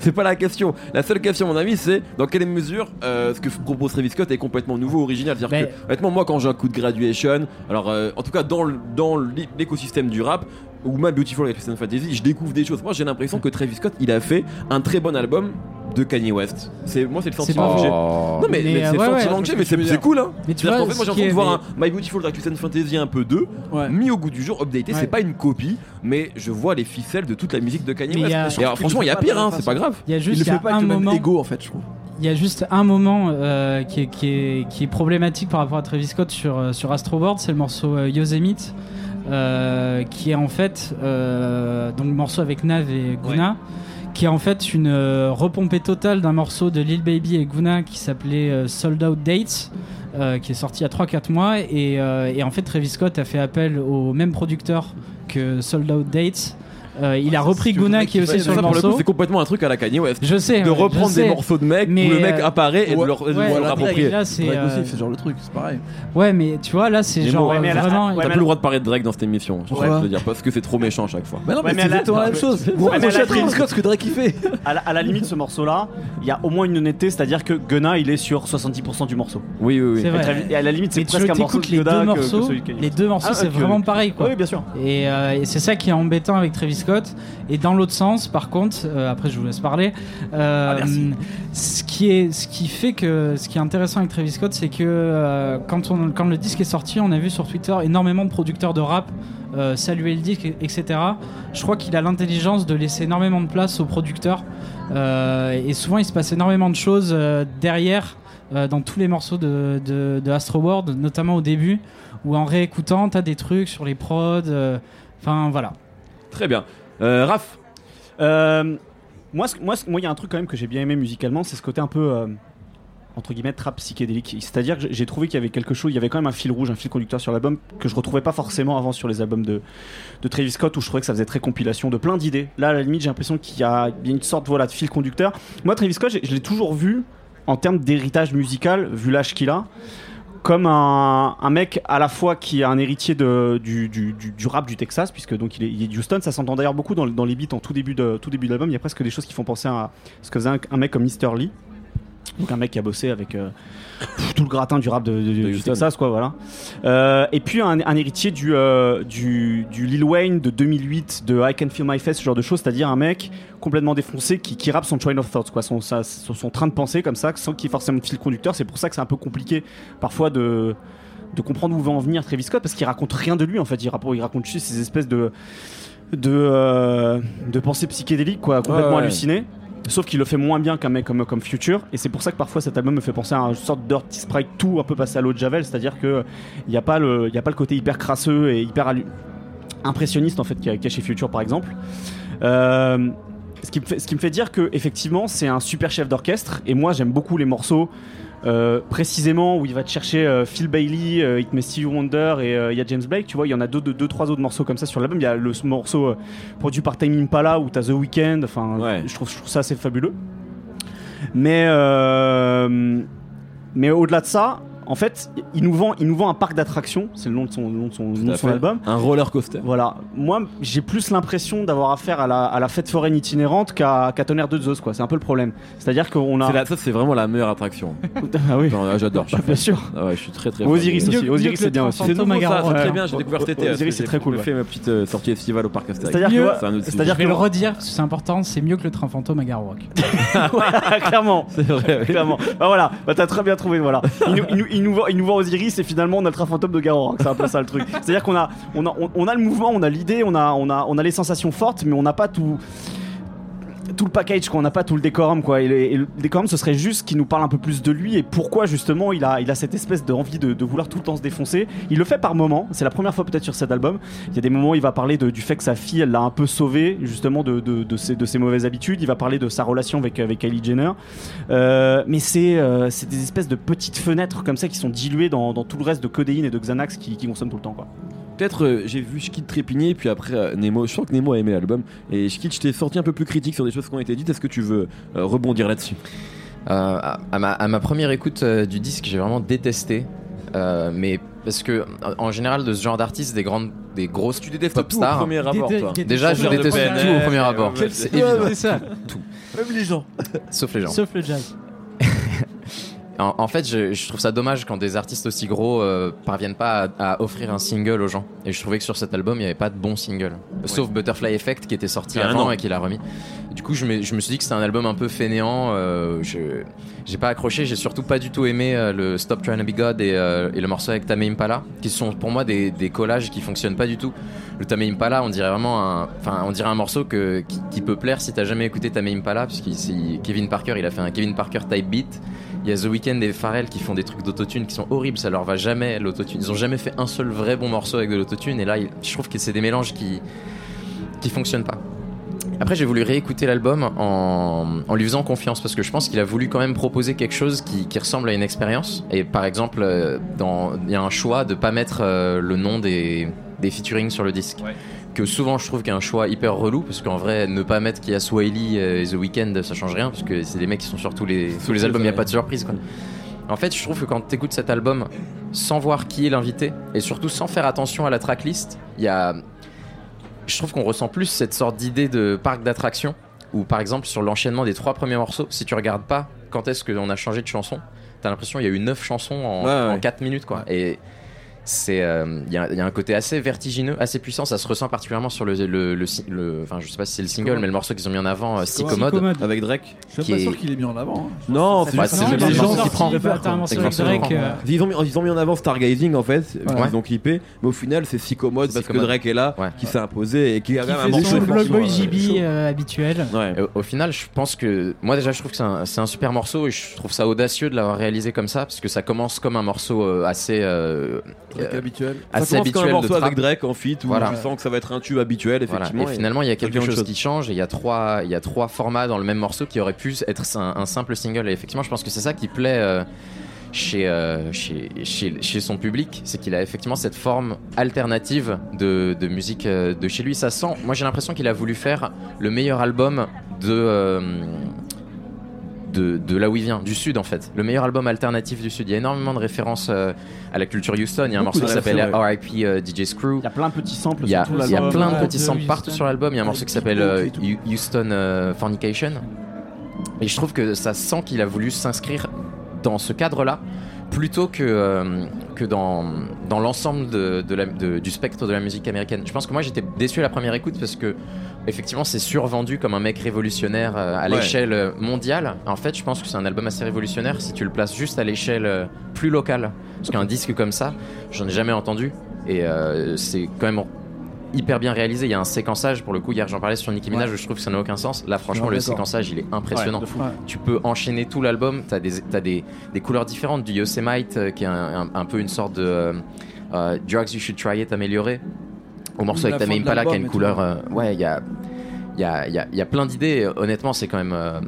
c'est- pas la question. La seule question, à mon avis, c'est dans quelle mesure euh, ce que propose Travis Scott est complètement nouveau, original. C'est-à-dire que, honnêtement, moi, quand j'ai un coup de graduation, alors, euh, en tout cas, dans dans l'é- l'écosystème du rap. Ou ma Beautiful Christian Fantasy, je découvre des choses. Moi, j'ai l'impression que Travis Scott, il a fait un très bon album de Kanye West. C'est moi, c'est le sentiment que j'ai. Non mais, Mais, mais euh, c'est ouais, le sentiment que j'ai, mais c'est cool hein. Mais tu vois, qu'en fait, moi j'ai l'impression de voir un My Beautiful Dark Twisted Fantasy un peu 2, Ouais. mis au goût du jour, updaté, Ouais. c'est pas une copie, mais je vois les ficelles de toute la musique de Kanye West. a- Et alors, franchement, il y a pire, hein, c'est pas grave. Il y a juste le il y a fait pas un avec moment. ego en fait, je trouve. Il y a juste un moment euh, qui, est, qui, est, qui est problématique par rapport à Travis Scott sur, euh, sur Astro World, c'est le morceau euh, Yosemite, euh, qui est en fait euh, donc le morceau avec Nav et Guna, qui est en fait une euh, repompée totale d'un morceau de Lil Baby et Guna qui s'appelait euh, Sold Out Dates. euh, qui est sorti il y a 3-4 mois et, en fait Travis Scott a fait appel au même producteur que Sold Out Dates Euh, il a repris Guna le qui est aussi sur le pour le coup morceau. c'est complètement un truc à la Kanye West. Je sais. de reprendre des morceaux de mecs Mais, où le mec euh, apparaît et de leur approprier. Là, c'est, Drake aussi, euh, il fait ce genre de truc, c'est pareil. Ouais, mais tu vois, là, c'est genre vraiment. T'as plus le droit de parler de Drake dans cette émission. Je le dire parce que c'est trop méchant à chaque fois. Mais non, mais, Ouais, mais c'est exactement la même chose. Vous Scott ce que Drake il fait. À la, limite, ce morceau-là, il y a au moins une honnêteté, c'est-à-dire que Gunna, il est sur 70% du morceau. Oui, oui, oui. C'est vrai. Et à la limite, c'est presque un morceau les Gunna deux morceaux, les deux morceaux, c'est vraiment pareil, quoi. Oui, bien sûr. Et, et c'est ça qui est embêtant avec Travis Scott. Et dans l'autre sens, par contre, euh, après je vous laisse parler, euh, Ah, ce qui est, ce qui fait que, ce qui est intéressant avec Travis Scott, c'est que euh, quand on, quand le disque est sorti, on a vu sur Twitter énormément de producteurs de rap saluer le disque, etc. Je crois qu'il a l'intelligence de laisser énormément de place aux producteurs. Et souvent, il se passe énormément de choses derrière. euh, dans tous les morceaux de, de, de Astro World, notamment au début, où en réécoutant, t'as des trucs sur les prods. euh, Enfin, voilà. Très bien. Euh, Raph, Euh, moi, ce- moi, moi, il y a un truc quand même que j'ai bien aimé musicalement, c'est ce côté un peu euh, entre guillemets trap psychédélique. C'est-à-dire que j'ai- trouvé qu'il y avait quelque chose, il y avait quand même un fil rouge, un fil conducteur sur l'album que je retrouvais pas forcément avant sur les albums de, Travis Scott où je trouvais que ça faisait très compilation de plein d'idées. Là, à la limite, j'ai l'impression qu'il y a il une sorte voilà de fil conducteur. Moi, Travis Scott, je l'ai toujours vu en termes d'héritage musical, vu l'âge qu'il a. Comme un, mec à la fois qui est un héritier du, rap du Texas, puisque donc il est, il Houston, ça s'entend d'ailleurs beaucoup dans, les beats en tout début de tout début de l'album. Il y a presque des choses qui font penser à ce que faisait un, un mec comme Mr. Lee, donc un mec qui a bossé avec euh, tout le gratin du rap de, de-. Texas, quoi, voilà. Euh, et puis un, un héritier du, euh, du, du Lil Wayne de 2008, de I Can Feel My Face, ce genre de choses, c'est-à-dire un mec complètement défoncé qui, qui rappe son train of thoughts, quoi, son, sa- son, son train de pensée comme ça, sans qu'il y ait forcément de fil conducteur. C'est pour ça que c'est un peu compliqué parfois de de comprendre où veut en venir Travis Scott parce qu'il raconte rien de lui en fait il raconte, il raconte juste ces espèces de de, de pensées psychédéliques quoi complètement Ouais, ouais. hallucinées sauf qu'il le fait moins bien qu'un mec comme, comme Future. Et c'est pour ça que parfois cet album me fait penser à une sorte Dirty Sprite tout un peu passé à l'eau de Javel. C'est à dire que il n'y a pas le y a pas le côté hyper crasseux et hyper impressionniste en fait qu'il qu'il y a chez Future par exemple. Euh, ce qui, me fait, ce qui me fait dire que effectivement c'est un super chef d'orchestre. Et moi j'aime beaucoup les morceaux euh, précisément où il va te chercher euh, Phil Bailey, euh, It May Stevie Wonder et euh, il y a James Blake. Tu vois, il y en a deux, deux, deux, trois autres morceaux comme ça sur l'album. Il y a le ce morceau produit par Time Impala où t'as The Weeknd. Enfin, Ouais. je, trouve, je trouve ça assez fabuleux. Mais mais au-delà de ça, en fait, il nous vend, il nous vend un parc d'attractions. C'est le nom de son, nom de son, nom de son album. un roller coaster. Voilà, moi j'ai plus l'impression d'avoir affaire à la, à la fête foraine itinérante qu'à qu'à Tonnerre de Zeus, quoi. C'est un peu le problème. C'est-à-dire qu'on a. La- ça, c'est vraiment la meilleure attraction. Ah oui, J'adore. Bah, bien sûr. Ah ouais, je suis très très. Osiris aussi. Osiris c'est bien aussi. C'est très bien. J'ai découvert été. Osiris, c'est très cool, J'ai fait ma petite euh, sortie estivale au parc Astérix. C'est-à-dire que, Je vais que le redire, parce que c'est important, c'est mieux que le train fantôme à Garo Rock. clairement, C'est vrai. oui. clairement. Bah voilà, bah t'as très bien trouvé, voilà. Il nous, vend, il nous Osiris et finalement on a le train fantôme de Garo. C'est un peu ça le truc. C'est-à-dire qu'on a, on a, on a le mouvement, on a l'idée, on a, on a, on a les sensations fortes, mais on n'a pas tout. Tout le package, quoi. On n'a pas tout le décorum, quoi. Et le, le décorum, ce serait juste qu'il nous parle un peu plus de lui et pourquoi justement il a, il a cette espèce d'envie de, de vouloir tout le temps se défoncer. Il le fait par moments. C'est la première fois peut-être sur cet album. Il y a des moments où il va parler du fait que sa fille, elle l'a un peu sauvé justement de, de, ses, de ses mauvaises habitudes. Il va parler de sa relation avec, avec Kylie Jenner. Euh, mais c'est euh, c'est des espèces de petites fenêtres comme ça qui sont diluées dans, dans tout le reste de codéine et de Xanax qui, qui consomment tout le temps, quoi. Peut-être euh, j'ai vu Schkid trépigner, puis après euh, Nemo. Je sens que Nemo a aimé l'album. Et Schkid, je t'ai sorti un peu plus critique sur des choses qui ont été dites. Est-ce que tu veux euh, rebondir là-dessus? Euh, à, à ma, à ma première écoute euh, du disque, j'ai vraiment détesté. Euh, mais parce que en général de ce genre d'artistes, des grandes, des grosses Tu détestes pop tout au stars. premier rapport, Déte- toi. Déjà, je déteste tout au premier rapport. C'est évident. Ça, Même les gens. Sauf les gens. sauf le jazz. En, en fait, je, je trouve ça dommage quand des artistes aussi gros euh, parviennent pas à, à offrir un single aux gens. Et je trouvais que sur cet album, il n'y avait pas de bon single. Sauf Butterfly Effect qui était sorti avant an. et qui l'a remis. Du coup, je me, je me suis dit que c'était un album un peu fainéant. euh, je j'ai pas accroché. J'ai surtout pas du tout aimé euh, le Stop Trying to Be God et, euh, et le morceau avec Tame Impala, qui sont pour moi des, des collages qui fonctionnent pas du tout. Le Tame Impala, on dirait vraiment un, enfin, on dirait un morceau que, qui, qui peut plaire si t'as jamais écouté Tame Impala, puisque c'est Kevin Parker, il a fait un Kevin Parker type beat. Il y a The Weeknd et Pharrell qui font des trucs d'autotune qui sont horribles, ça leur va jamais l'autotune. Ils ont jamais fait un seul vrai bon morceau avec de l'autotune et là je trouve que c'est des mélanges qui qui fonctionnent pas. Après j'ai voulu réécouter l'album en, en lui faisant confiance parce que je pense qu'il a voulu quand même proposer quelque chose qui, ressemble à une expérience et par exemple euh, il y a un choix de pas mettre euh, le nom des des featuring sur le disque. Que souvent je trouve qu'il y a un choix hyper relou parce qu'en vrai ne pas mettre qu'il y a Swahili et The Weeknd ça change rien parce que c'est des mecs qui sont sur tous les, tous les albums, il n'y a pas de surprise quoi. En fait, je trouve que quand tu écoutes cet album sans voir qui est l'invité et surtout sans faire attention à la tracklist, il y a. Je trouve qu'on ressent plus cette sorte d'idée de parc d'attractions où, par exemple, sur l'enchaînement des trois premiers morceaux, si tu regardes pas quand est-ce qu'on a changé de chanson, t'as l'impression qu'il y a eu neuf chansons en, Ouais, ouais. en 4 minutes quoi. Et c'est euh, il y, a il y a un côté assez vertigineux assez puissant ça se ressent particulièrement sur le le, le, le- enfin je sais pas si c'est le single mais le morceau qu'ils ont mis en avant euh, Psychomode. Avec Drake Je suis Qui pas est- sûr qu'il est mis en avant. hein. Non, c'est juste le que les gens qui le qui euh, Ils ont, mis, ils ont mis en avant Stargazing en fait, Ouais. ils ont clippé, mais au final c'est Psychomode parce que. Drake est là, Ouais. qui s'est imposé et qui a un morceau effectivement, Boy euh, JB euh, habituel. Au, final, je pense que moi déjà, je trouve que c'est un, c'est un super morceau et je trouve ça audacieux de l'avoir réalisé comme ça parce que ça commence comme un morceau euh, assez euh, Truc euh, habituel. Assez habituel de morceau trap. avec Drake en feat où Voilà. tu sens que ça va être un tube habituel Voilà. effectivement. Et finalement, il y a quelque chose qui change et il y a trois, il y a trois formats dans le même morceau qui auraient pu être un, un simple single. Et effectivement, je pense que c'est ça qui plaît. euh, chez, euh, chez, chez, chez son public, c'est qu'il a effectivement cette forme alternative de, de musique euh, de chez lui. Ça sent, moi j'ai l'impression qu'il a voulu faire le meilleur album de, de, de là où il vient, du sud en fait. Le meilleur album alternatif du sud. Il y a énormément de références euh, à la culture Houston. Il y a un morceau qui s'appelle RIP euh, DJ Screw. Il y a plein de petits samples Il y a, sur tout il y a plein de petits samples partout sur l'album. Il y a un morceau qui s'appelle euh, Houston euh, Fornication. Et je trouve que ça sent qu'il a voulu s'inscrire dans ce cadre-là plutôt que, euh, que dans, dans l'ensemble de, de la- de- du spectre de la musique américaine. Je pense que moi j'étais déçu à la première écoute parce que effectivement c'est survendu comme un mec révolutionnaire euh, à Ouais. l'échelle mondiale. En fait, je pense que c'est un album assez révolutionnaire si tu le places juste à l'échelle euh, plus locale. Parce qu'un disque comme ça, j'en ai jamais entendu. Et euh, c'est quand même hyper bien réalisé. Il y a un séquençage, pour le coup, hier j'en parlais sur Nicki Minaj, où je trouve que ça n'a aucun sens. Là, franchement, Non, le séquençage, il est impressionnant. Ouais. Tu peux enchaîner tout l'album, t'as des, t'as des, des couleurs différentes, du Yosemite, qui est un, un- un peu une sorte de euh, Drugs You Should Try It amélioré, au morceau avec Tame Impala, qui a une couleur... euh, ouais, il y a, il y, a, il y, a, il y a plein d'idées. Honnêtement, c'est quand même... euh,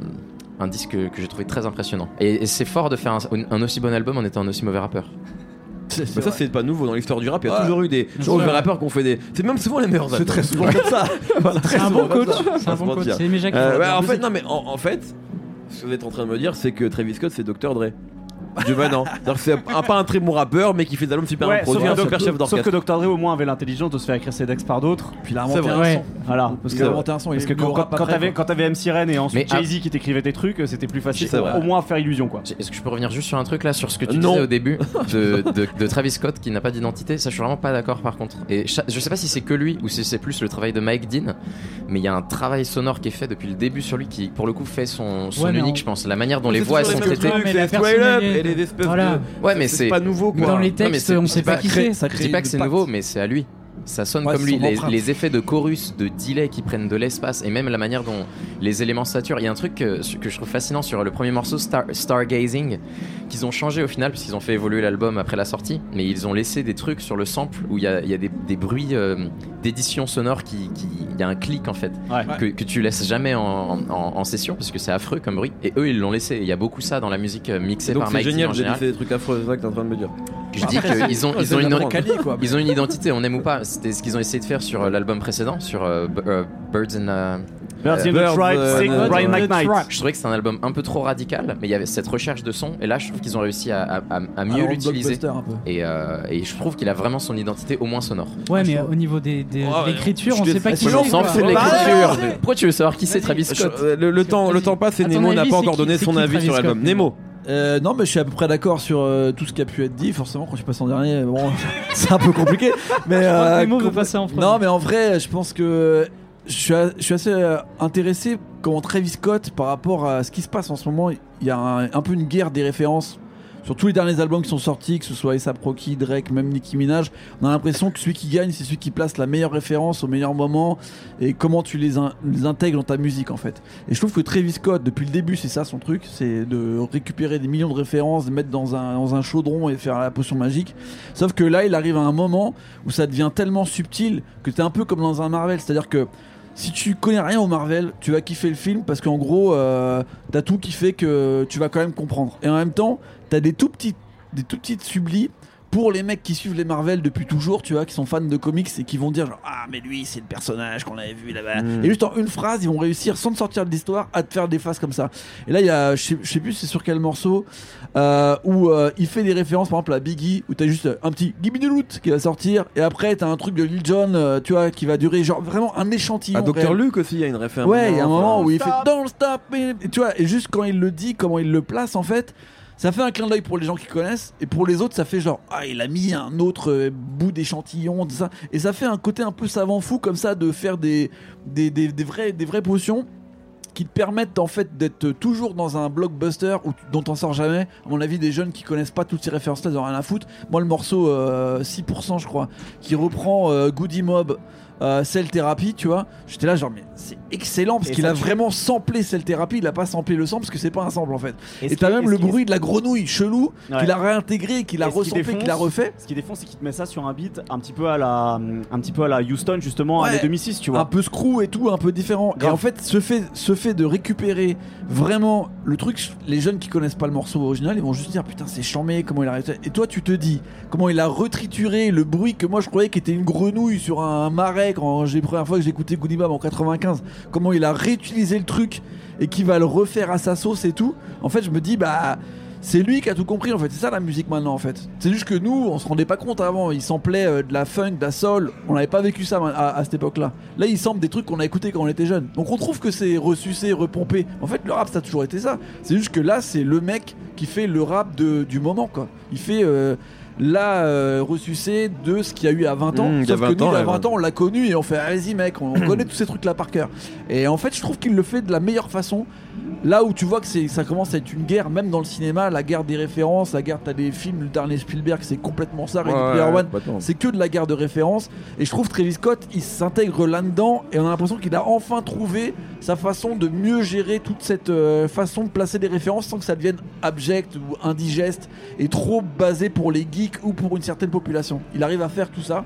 un disque que, que j'ai trouvé très impressionnant. Et, et c'est fort de faire un, un aussi bon album en étant un aussi mauvais rappeur. C'est Mais ça, c'est pas nouveau dans l'histoire du rap. Il y a Ouais. toujours eu des mauvais rappeurs qui ont fait des. C'est même souvent les meilleurs C'est très souvent comme ça. Voilà, C'est très un souvent bon comme coach. ça. C'est un bon coach. C'est Aimé Jacques. Euh, qui ouais, fait en fait, musique. non, mais en, en fait, ce que vous êtes en train de me dire, c'est que Travis Scott, c'est Dr. Dre. Du maintenant. C'est-à-dire que c'est un, pas un très bon rappeur, mais qui fait des albums super Ouais, sauf, improvisés, que, un super chef sauf que. Dr. Dre au moins avait l'intelligence de se faire écrire ses decks par d'autres. Puis il a C'est inventé vrai. un son. Voilà. Parce C'est qu'il a vrai. inventé un son. Parce il que quand, quand t'avais quand t'avais MC Ren et ensuite Mais, ah- Jay-Z qui t'écrivait tes trucs, c'était plus facile au moins faire illusion quoi. Est-ce que je peux revenir juste sur un truc là, sur ce que tu Non. disais au début de, de- de Travis Scott qui n'a pas d'identité? Ça, je suis vraiment pas d'accord par contre. Et je sais pas si c'est que lui ou si c'est plus le travail de Mike Dean, mais il y a un travail sonore qui est fait depuis le début sur lui qui, pour le coup, fait son, son Ouais, mais unique, on- je pense. La manière dont les voix sont traitées. Espèces Voilà. de. Ouais, mais c'est pas nouveau quoi. Dans les Non, mais textes, c'est- on sait pas pas qui c'est. ça Je dis pas que c'est nouveau, mais c'est à lui. Ça sonne Ouais, comme c'est lui. Les, effets de chorus, de delay qui prennent de l'espace et même la manière dont les éléments saturent. Il y a un truc que, que je trouve fascinant sur le premier morceau, Star, Stargazing, qu'ils ont changé au final, puisqu'ils ont fait évoluer l'album après la sortie, mais ils ont laissé des trucs sur le sample où il y a, il y a des, des bruits euh, d'édition sonore qui. qui- Il y a un clic en fait, Ouais. que, que tu laisses jamais en, en- en session, parce que c'est affreux comme bruit. Et eux, ils l'ont laissé. Il y a beaucoup ça dans la musique euh, mixée Donc par c'est Mike Dean génial, j'ai fait des trucs affreux, c'est ça que t'es en train de me dire. Je dis qu'ils ont, ils C'est ont une, ils ont une identité, on aime ou pas. C'était ce qu'ils ont essayé de faire sur euh, l'album précédent, sur euh, euh, Birds and. euh, Birds in the Tribe, euh, Brian McKnight. Je trouvais que c'était un album un peu trop radical, mais il y avait cette recherche de son, et là je trouve qu'ils ont réussi à, à- à- mieux l'utiliser. Et, euh, et je trouve qu'il a vraiment son identité, au moins sonore. Ouais, mais au niveau des, des- Ouais, de l'écriture, on sait pas qui c'est. On s'en fout de Bah, l'écriture. Pourquoi tu veux savoir qui c'est Travis Scott Je- le, le temps, le temps passe et Nemo n'a pas c'est encore donné c'est son avis sur l'album. Nemo. Euh, non, mais je suis à peu près d'accord sur euh, tout ce qui a pu être dit. Forcément, quand je passe en dernier, bon, c'est un peu compliqué. Mais euh, veut passer en premier. Non, mais en vrai, je pense que je suis, a- je suis assez euh, intéressé comment Travis Scott, par rapport à ce qui se passe en ce moment, il y a un, un peu une guerre des références. Sur tous les derniers albums qui sont sortis, que ce soit A$AP Rocky, Drake, même Nicki Minaj, on a l'impression que celui qui gagne, c'est celui qui place la meilleure référence au meilleur moment et comment tu les, in- les intègres dans ta musique en fait. Et je trouve que Travis Scott, depuis le début, c'est ça son truc, c'est de récupérer des millions de références, de mettre dans un, dans chaudron et faire la potion magique. Sauf que là, il arrive à un moment où ça devient tellement subtil que t'es un peu comme dans un Marvel, c'est-à-dire que si tu connais rien au Marvel, tu vas kiffer le film parce qu'en gros, euh, t'as tout qui fait que tu vas quand même comprendre. Et en même temps, t'as des tout petits, des tout petites sublis pour les mecs qui suivent les Marvel depuis toujours, tu vois, qui sont fans de comics et qui vont dire genre, ah mais lui c'est le personnage qu'on avait vu là-bas. Mm. Et juste en une phrase, ils vont réussir sans te sortir de l'histoire à te faire des phases comme ça. Et là il y a, je sais, je sais plus c'est sur quel morceau euh, où euh, il fait des références par exemple à Biggie où t'as juste un petit Gimme the Loot qui va sortir et après t'as un truc de Lil Jon, euh, tu vois, qui va durer genre vraiment un échantillon. À Dr. réel. Luke aussi, il y a une référence. Ouais, il y a un moment où il fait. Don't stop me. Et tu vois, et juste quand il le dit, comment il le place en fait, ça fait un clin d'œil pour les gens qui connaissent et pour les autres, ça fait genre ah il a mis un autre euh, bout d'échantillon, tout ça, et ça fait un côté un peu savant fou comme ça de faire des des, des, des vraies potions qui te permettent en fait d'être toujours dans un blockbuster où dont on sort jamais. À mon avis, des jeunes qui connaissent pas toutes ces références-là, ils rien à foutre. Moi, le morceau euh, 6%, je crois, qui reprend euh, Goody Mob, euh, Cell Therapy, tu vois, j'étais là genre, mais c'est excellent parce qu'il a vraiment samplé Cell Therapy, il a pas samplé le sample parce que c'est pas un sample en fait. Et, t'as même le bruit de la grenouille chelou Ouais. qu'il a réintégré, qu'il a défonce, qu'il a refait. Ce qui défonce, c'est qu'il te met ça sur un beat un petit peu à la, un petit peu à la Houston justement, Ouais. à 2006, tu un vois. peu screw et tout, un peu différent. Et en fait, ce fait, ce fait de récupérer vraiment le truc, les jeunes qui connaissent pas le morceau original, ils vont juste dire putain c'est chambé, comment il a réussi? Et toi, tu te dis comment il a retrituré le bruit que moi je croyais qu'était une grenouille sur un marais quand j'ai la première fois que j'ai écouté Goody en 95. Comment il a réutilisé le truc et qui va le refaire à sa sauce et tout. En fait, je me dis bah. C'est lui qui a tout compris en fait, c'est ça la musique maintenant en fait. C'est juste que nous, on se rendait pas compte avant, il samplait euh, de la funk, de la soul, on n'avait pas vécu ça à, cette époque-là. Là, il semble des trucs qu'on a écoutés quand on était jeune. Donc on trouve que c'est ressucé, repompé. En fait, le rap ça a toujours été ça. C'est juste que là, c'est le mec qui fait le rap du moment quoi. Il fait euh, la euh, ressucé de ce qu'il y a eu à 20 ans. Mmh, il y a Sauf que 20 nous, ans, il y a ouais, 20 ans, on l'a connu et on fait ah, vas-y mec, on, on connaît tous ces trucs là par cœur. Et en fait, je trouve qu'il le fait de la meilleure façon. Là où tu vois que ça commence à être une guerre, même dans le cinéma, la guerre des références, la guerre, t'as des films, le dernier Spielberg, c'est complètement ça, Ready Ouais, Player One. C'est que de la guerre de références. Et je trouve Travis Scott, il s'intègre là-dedans et on a l'impression qu'il a enfin trouvé sa façon de mieux gérer toute cette euh, façon de placer des références sans que ça devienne abject ou indigeste et trop basé pour les geeks ou pour une certaine population. Il arrive à faire tout ça.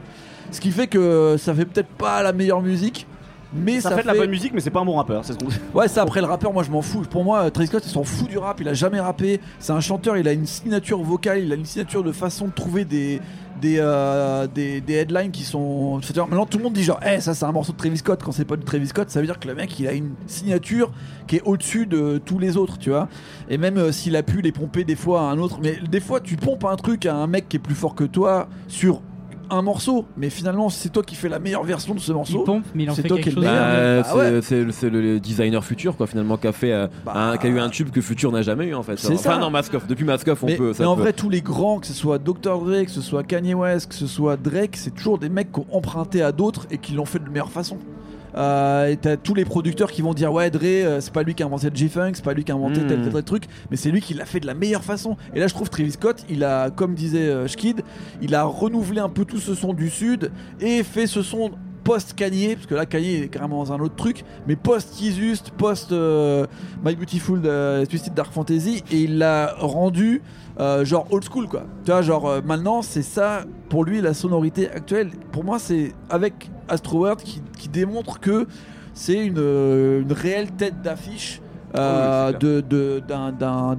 Ce qui fait que ça fait peut-être pas la meilleure musique. Mais Ça, ça, fait de la bonne musique, mais c'est pas un bon rappeur. C'est ce qu'on Ouais, ça après le rappeur, moi je m'en fous. Pour moi, Travis Scott, il s'en fout du rap. Il a jamais rappé. C'est un chanteur. Il a une signature vocale. Il a une signature de façon de trouver des des, euh, des, des headlines qui sont. Maintenant, tout le monde dit genre, eh, ça c'est un morceau de Travis Scott. Quand c'est pas du Travis Scott, ça veut dire que le mec, il a une signature qui est au-dessus de tous les autres, tu vois. Et même euh, s'il a pu les pomper des fois à un autre, mais des fois, tu pompes un truc à un mec qui est plus fort que toi sur un morceau, mais finalement, c'est toi qui fais la meilleure version de ce Il morceau. pompe, mais il en c'est fait toi quelque qui chose. Bah, Ah c'est ouais. c'est le, c'est le designer futur quoi finalement qui a fait euh, Bah, un, qui a eu un tube que Future n'a jamais eu en fait. c'est enfin ça. non Mask Off depuis Mask Off on mais, peut. ça mais en peut- vrai, tous les grands, que ce soit Dr. Dre, que ce soit Kanye West, que ce soit Drake, c'est toujours des mecs qui ont emprunté à d'autres et qui l'ont fait de meilleure façon. Euh, et t'as tous les producteurs qui vont dire ouais Dre euh, c'est pas lui qui a inventé le G-Funk c'est pas lui qui a inventé Mm. tel, tel tel truc mais c'est lui qui l'a fait de la meilleure façon et là je trouve Travis Scott il a comme disait euh, Schkid il a renouvelé un peu tout ce son du sud et fait ce son post Kanye parce que là Kanye est carrément dans un autre truc mais post Yeezus post My Beautiful euh, Twisted Dark Fantasy et il l'a rendu genre old school quoi. Tu vois, genre maintenant c'est ça pour lui la sonorité actuelle. Pour moi, c'est avec Astro World qui, qui démontre que c'est une, euh, une réelle tête d'affiche. euh, oui, de-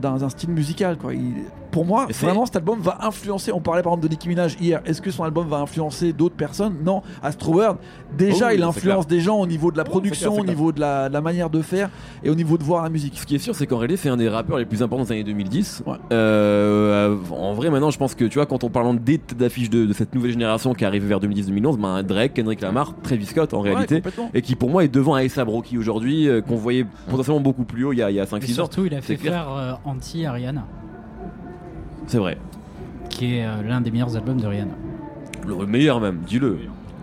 d'un style musical quoi. Il- pour moi, vraiment, cet album va influencer. On parlait par exemple de Nicki Minaj hier. Est-ce que son album va influencer d'autres personnes? Non. Astro World, déjà, Oh oui, il influence des gens au niveau de la Oh, production, clair, au clair. niveau de la, de la manière de faire et au niveau de voir la musique. Ce qui est sûr, c'est qu'en réalité, c'est un des rappeurs les plus importants des années 2010. Ouais. Euh, en vrai, maintenant, je pense que tu vois, quand on parle des têtes d'affiche de, de cette nouvelle génération qui est arrivée vers 2010-2011, ben, Drake, Kendrick Lamar, Travis Scott en Ouais, réalité. et qui pour moi est devant A$AP Rocky aujourd'hui, euh, qu'on voyait potentiellement beaucoup plus haut il y a, a Et 5-6 ans. surtout, il a fait faire euh, anti-Ariana, C'est vrai. qui est euh, l'un des meilleurs albums de Rihanna. Le meilleur même, dis-le.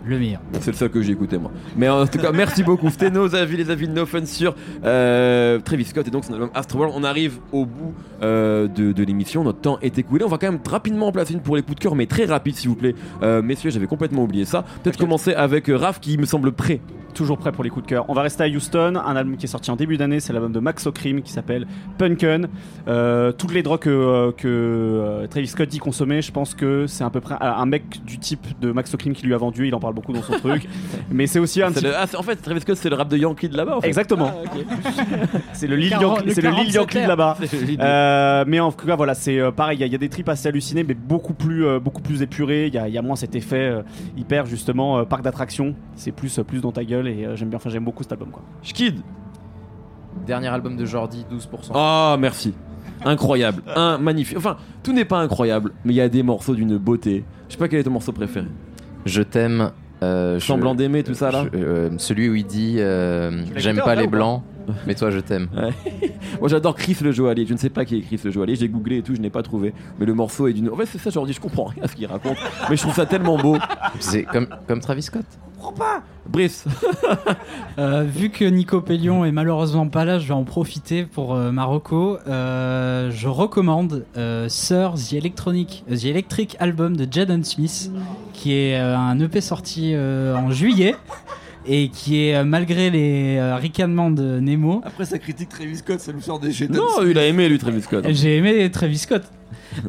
Le meilleur. C'est le seul que j'ai écouté moi. Mais en tout cas, merci beaucoup. C'était nos avis, les avis de No Fun sur euh, Travis Scott et donc son album Astroworld. On arrive au bout euh, de, de l'émission. Notre temps est écoulé. On va quand même rapidement en placer une pour les coups de cœur, mais très rapide s'il vous plaît. Euh, messieurs, j'avais complètement oublié ça. Peut-être commencer avec Raph qui me semble prêt Toujours prêt pour les coups de cœur. On va rester à Houston. Un album qui est sorti en début d'année, c'est l'album de Max O'Cream qui s'appelle Punken. Euh, toutes les drogues que, euh, que, euh, Travis Scott dit consommer, je pense que c'est à peu près un mec du type de Max O'Cream qui lui a vendu. Il en parle beaucoup dans son truc. Mais c'est aussi un le- ah, en fait, Travis Scott, c'est le rap de Yankee de là-bas. En fait. Exactement. Ah. C'est le Lil Yankee le c'est le Lil 47 Yankee de là-bas. Euh, mais en tout cas, voilà, c'est euh, pareil. Il y, a- il y a des trips assez hallucinés, mais beaucoup plus, euh, beaucoup plus épurés. Il y, a- il y a moins cet effet euh, hyper justement euh, parc d'attraction. C'est plus, euh, plus dans ta gueule et euh, j'aime bien. Enfin, j'aime beaucoup cet album. Quoi. Schkid. Dernier album de Jordi, 12%. Oh, merci. Incroyable. Un magnifique. Enfin, tout n'est pas incroyable, mais il y a des morceaux d'une beauté. Je sais pas quel est ton morceau préféré. Je t'aime. euh, je- Semblant d'aimer, tout ça là. je- euh, celui où il dit euh, l'as J'aime écouté pas vrai les ou pas blancs, mais toi je t'aime. Moi j'adore Chris le Joaillier. Je ne sais pas qui est Chris le Joaillier. J'ai googlé et tout, je n'ai pas trouvé. Mais le morceau est d'une. En fait, c'est ça, Jordi. Je comprends rien à ce qu'il raconte. mais je trouve ça tellement beau. C'est comme, comme Travis Scott. Brice. Euh, vu que Nico Pellion est malheureusement pas là, je vais en profiter pour euh, Marocco. Euh, je recommande euh, Sir The Electronic, The Electric Album de Jaden Smith, qui est euh, un EP sorti euh, en juillet et qui est euh, malgré les euh, ricanements de Nemo. Après sa critique Travis Scott, ça nous sort des jets Non, il a aimé lui, Travis Scott. J'ai aimé Travis Scott,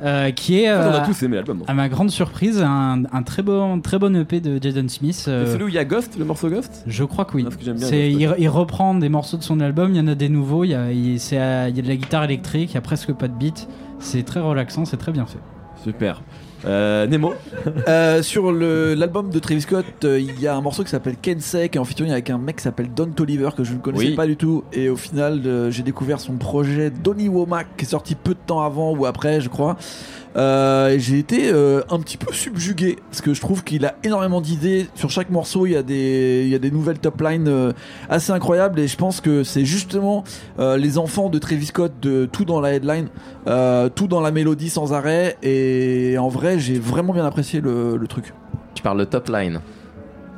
euh, qui est on a tous aimé l'album. à ma grande surprise un, un très bon très bon EP de Jaden Smith. euh, C'est celui où il y a Ghost, le morceau Ghost? Je crois que oui. Parce que j'aime bien C'est- Ghost. il, il reprend des morceaux de son album, il y en a des nouveaux, il y a, il, c'est, il y a de la guitare électrique, il y a presque pas de beat. C'est très relaxant, c'est très bien fait. Super. Euh, Nemo. Euh, sur le- l'album de Travis Scott, euh, il y a un morceau qui s'appelle Kensei, qui est en featuring avec un mec qui s'appelle Don Toliver, que je ne connaissais Oui. pas du tout. Et au final, euh, j'ai découvert son projet Donny Womack, qui est sorti peu de temps avant ou après, je crois. Euh, j'ai été euh, un petit peu subjugué, parce que je trouve qu'il a énormément d'idées. Sur chaque morceau, il y a des, il y a des nouvelles top lines euh, assez incroyables. Et je pense que c'est justement les enfants de Travis Scott, de tout dans la headline, tout dans la mélodie sans arrêt. Et en vrai, j'ai vraiment bien apprécié le truc. Tu parles de top line.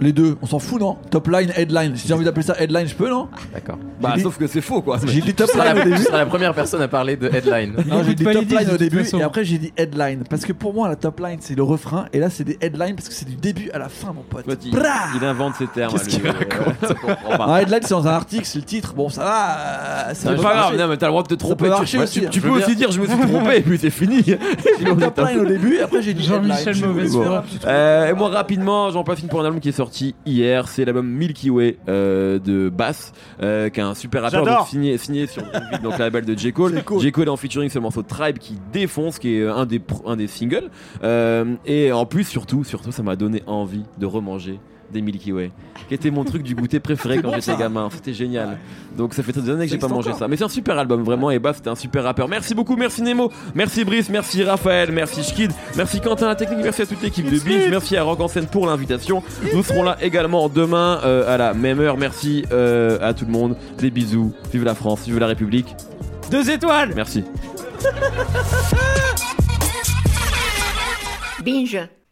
Les deux, on s'en fout, non? Top line, headline. Si j'ai envie d'appeler ça headline, je peux, non? D'accord. Bah, dit- sauf que c'est faux quoi. J'ai dit top line au début. seras la première personne à parler de headline. Non, j'ai dit top line au début et après j'ai dit headline. Parce que pour moi, la top line c'est le refrain et là c'est des headlines parce que c'est du début à la fin, mon pote. Toi, il, Brah il invente ses termes. Qu'est-ce lui, qu'il euh, raconte je comprends pas. Un headline c'est dans un article, c'est le titre. Bon, ça va. euh, ça C'est peut pas grave, marcher. non mais t'as le droit de te tromper. peut tu- marcher tu, aussi, tu- hein. tu Je peux veux aussi dire je me suis trompé et puis c'est fini. J'ai dit top line au début et après j'ai dit Jean-Michel headline. Mauvaise foi. Euh, et moi rapidement, j'en une pour un album qui est sorti hier. C'est l'album Milky Way euh, de Bass, euh, qui est un super rappeur donc, signé, signé sur donc la label de J Cole. J Cole est en featuring sur le morceau Tribe qui défonce, qui est euh, un des un des singles. Et en plus surtout, surtout, ça m'a donné envie de remanger des Milky Way, qui était mon truc du goûter préféré quand bon, j'étais gamin. C'était génial. Donc ça fait des années que j'ai pas mangé encore. ça. Mais c'est un super album vraiment. Et Bass c'était un super rappeur. Merci beaucoup, merci Nemo, merci Brice, merci Raphaël, merci Schkid, merci Quentin la technique, merci à toute l'équipe de Binge, merci à Rock en scène pour l'invitation. Nous serons là également demain euh, à la même heure. Merci euh, à tout le monde. Des bisous. Vive la France, vive la République. Deux étoiles Merci. Binge.